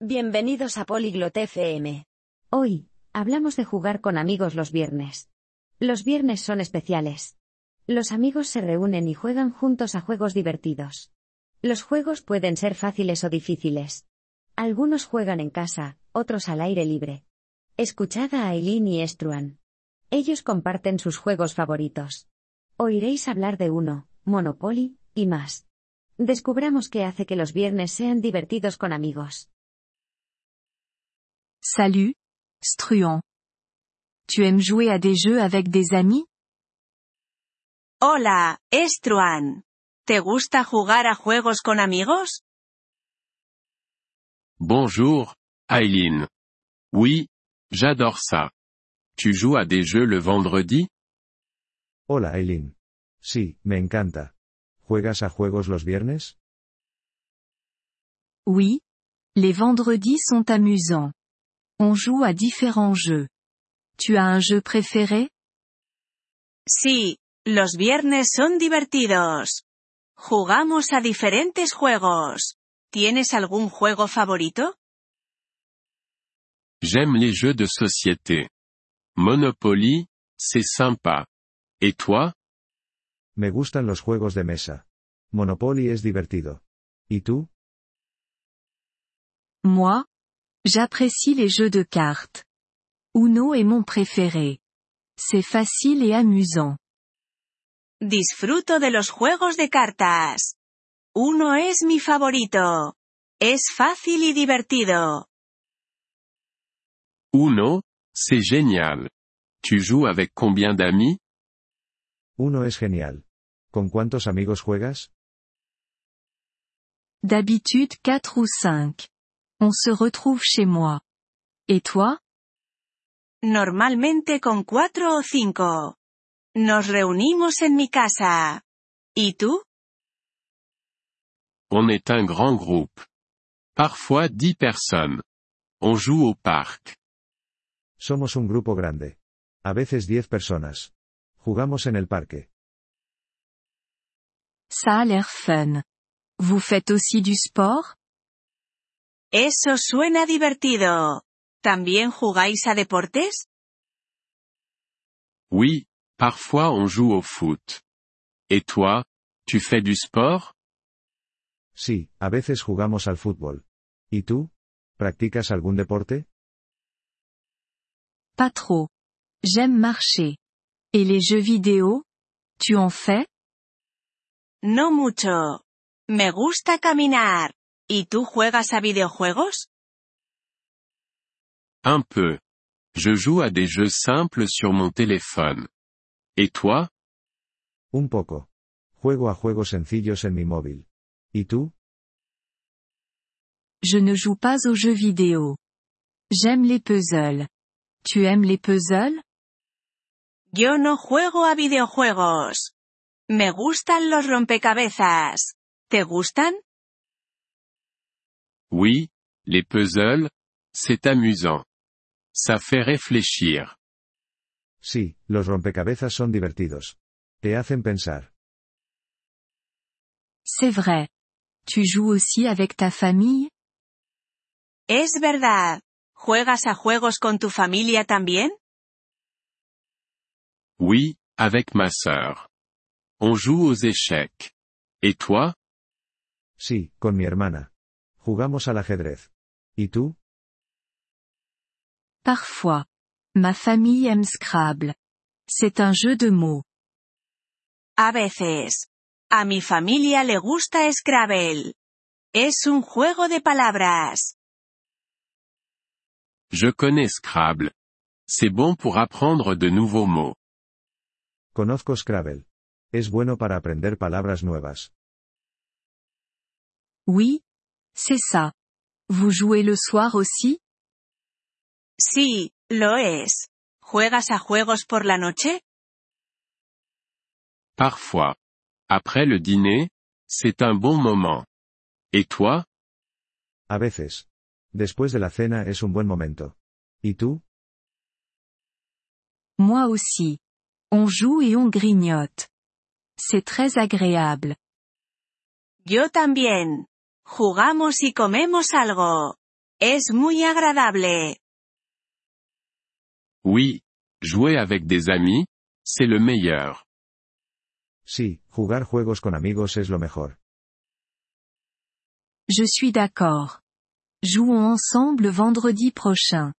Bienvenidos a Polyglot FM. Hoy, hablamos de jugar con amigos los viernes. Los viernes son especiales. Los amigos se reúnen y juegan juntos a juegos divertidos. Los juegos pueden ser fáciles o difíciles. Algunos juegan en casa, otros al aire libre. Escuchad a Aileen y Estruan. Ellos comparten sus juegos favoritos. Oiréis hablar de uno, Monopoly, y más. Descubramos qué hace que los viernes sean divertidos con amigos. Salut, Struan. Tu aimes jouer à des jeux avec des amis? Hola, Estruan. ¿Te gusta jugar a juegos con amigos? Bonjour, Aileen. Oui, j'adore ça. Tu joues à des jeux le vendredi? Hola Aileen. Sí, me encanta. ¿Juegas a juegos los viernes? Oui. Les vendredis sont amusants. On joue à différents jeux. Tu as un jeu préféré? Sí, los viernes son divertidos. Jugamos a diferentes juegos. ¿Tienes algún juego favorito? J'aime les jeux de société. Monopoly, c'est sympa. Et toi? Me gustan los juegos de mesa. Monopoly es divertido. ¿Y tú? Moi J'apprécie les jeux de cartes. Uno est mon préféré. C'est facile et amusant. Disfruto de los juegos de cartas. Uno es mi favorito. Es fácil y divertido. Uno, c'est génial. Tu joues avec combien d'amis? Uno es genial. ¿Con cuántos amigos juegas? D'habitude 4 ou 5. On se retrouve chez moi. Et toi? Normalmente con cuatro o cinco. Nos reunimos en mi casa. ¿Y tú? On est un grand groupe. Parfois dix personnes. On joue au parc. Somos un grupo grande. A veces 10 personas. Jugamos en el parque. Ça a l'air fun. Vous faites aussi du sport? Eso suena divertido. ¿También jugáis a deportes? Oui, parfois on joue au foot. Et toi, tu fais du sport? Sí, a veces jugamos al fútbol. ¿Y tú? ¿Practicas algún deporte? Pas trop. J'aime marcher. Et les jeux vidéo? Tu en fais? No mucho. Me gusta caminar. ¿Y tú juegas a videojuegos? Un peu. Je joue à des jeux simples sur mon téléphone. Et toi? Un poco. Juego a juegos sencillos en mi móvil. ¿Y tú? Je ne joue pas aux jeux vidéo. J'aime les puzzles. Tu aimes les puzzles? Yo no juego a videojuegos. Me gustan los rompecabezas. ¿Te gustan? Oui, les puzzles, c'est amusant. Ça fait réfléchir. Sí, los rompecabezas son divertidos. Te hacen pensar. C'est vrai. Tu joues aussi avec ta famille? Es verdad. ¿Juegas a juegos con tu familia también? Oui, avec ma sœur. On joue aux échecs. Et toi? Sí, con mi hermana. Jugamos al ajedrez. ¿Y tú? Parfois. Ma famille aime Scrabble. C'est un jeu de mots. A veces. A mi familia le gusta Scrabble. Es un juego de palabras. Je connais Scrabble. C'est bon pour apprendre de nouveaux mots. Conozco Scrabble. Es bueno para aprender palabras nuevas. Oui. C'est ça. Vous jouez le soir aussi? Sí, lo es. ¿Juegas a juegos por la noche? Parfois. Après le dîner, c'est un bon moment. Et toi? A veces. Después de la cena es un buen momento. ¿Y tú? Moi aussi. On joue et on grignote. C'est très agréable. Yo también. Jugamos y comemos algo. Es muy agradable. Oui, jouer avec des amis, c'est le meilleur. Sí, jugar juegos con amigos es lo mejor. Je suis d'accord. Jouons ensemble vendredi prochain.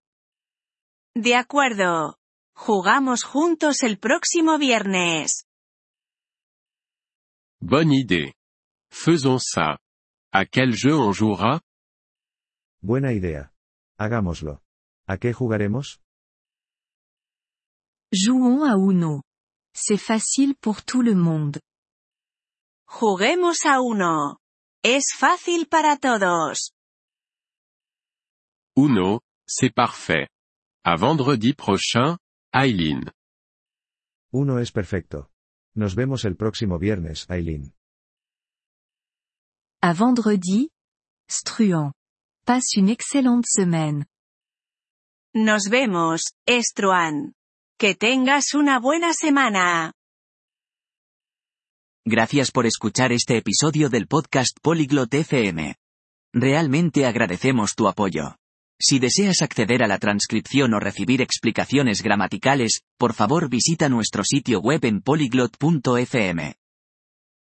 De acuerdo. Jugamos juntos el próximo viernes. Bonne idée. Faisons ça. À quel jeu on jouera? Buena idea. Hagámoslo. ¿A qué jugaremos? Jouons à Uno. C'est facile pour tout le monde. Juguemos a uno. Es fácil para todos. Uno, c'est parfait. À vendredi prochain, Eileen. Uno es perfecto. Nos vemos el próximo viernes, Aileen. À vendredi. Struan. Passe une excellente semaine. Nos vemos, Estruan. Que tengas una buena semana. Gracias por escuchar este episodio del podcast Polyglot FM. Realmente agradecemos tu apoyo. Si deseas acceder a la transcripción o recibir explicaciones gramaticales, por favor visita nuestro sitio web en polyglot.fm.